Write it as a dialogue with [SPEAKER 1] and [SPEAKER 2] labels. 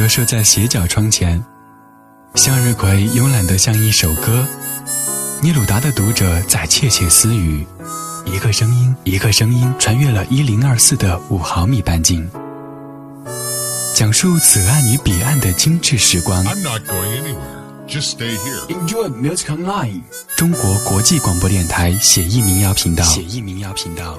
[SPEAKER 1] 折射在斜角窗前，向日葵慵懒得像一首歌。尼鲁达的读者在窃窃私语，一个声音，一个声音穿越了一零二四的五毫米半径，讲述此岸与彼岸的精致时光。
[SPEAKER 2] I'm not going anywhere. Just stay here.
[SPEAKER 1] Enjoy music online。中国国际广播电台写意民谣频道。写意民谣频道。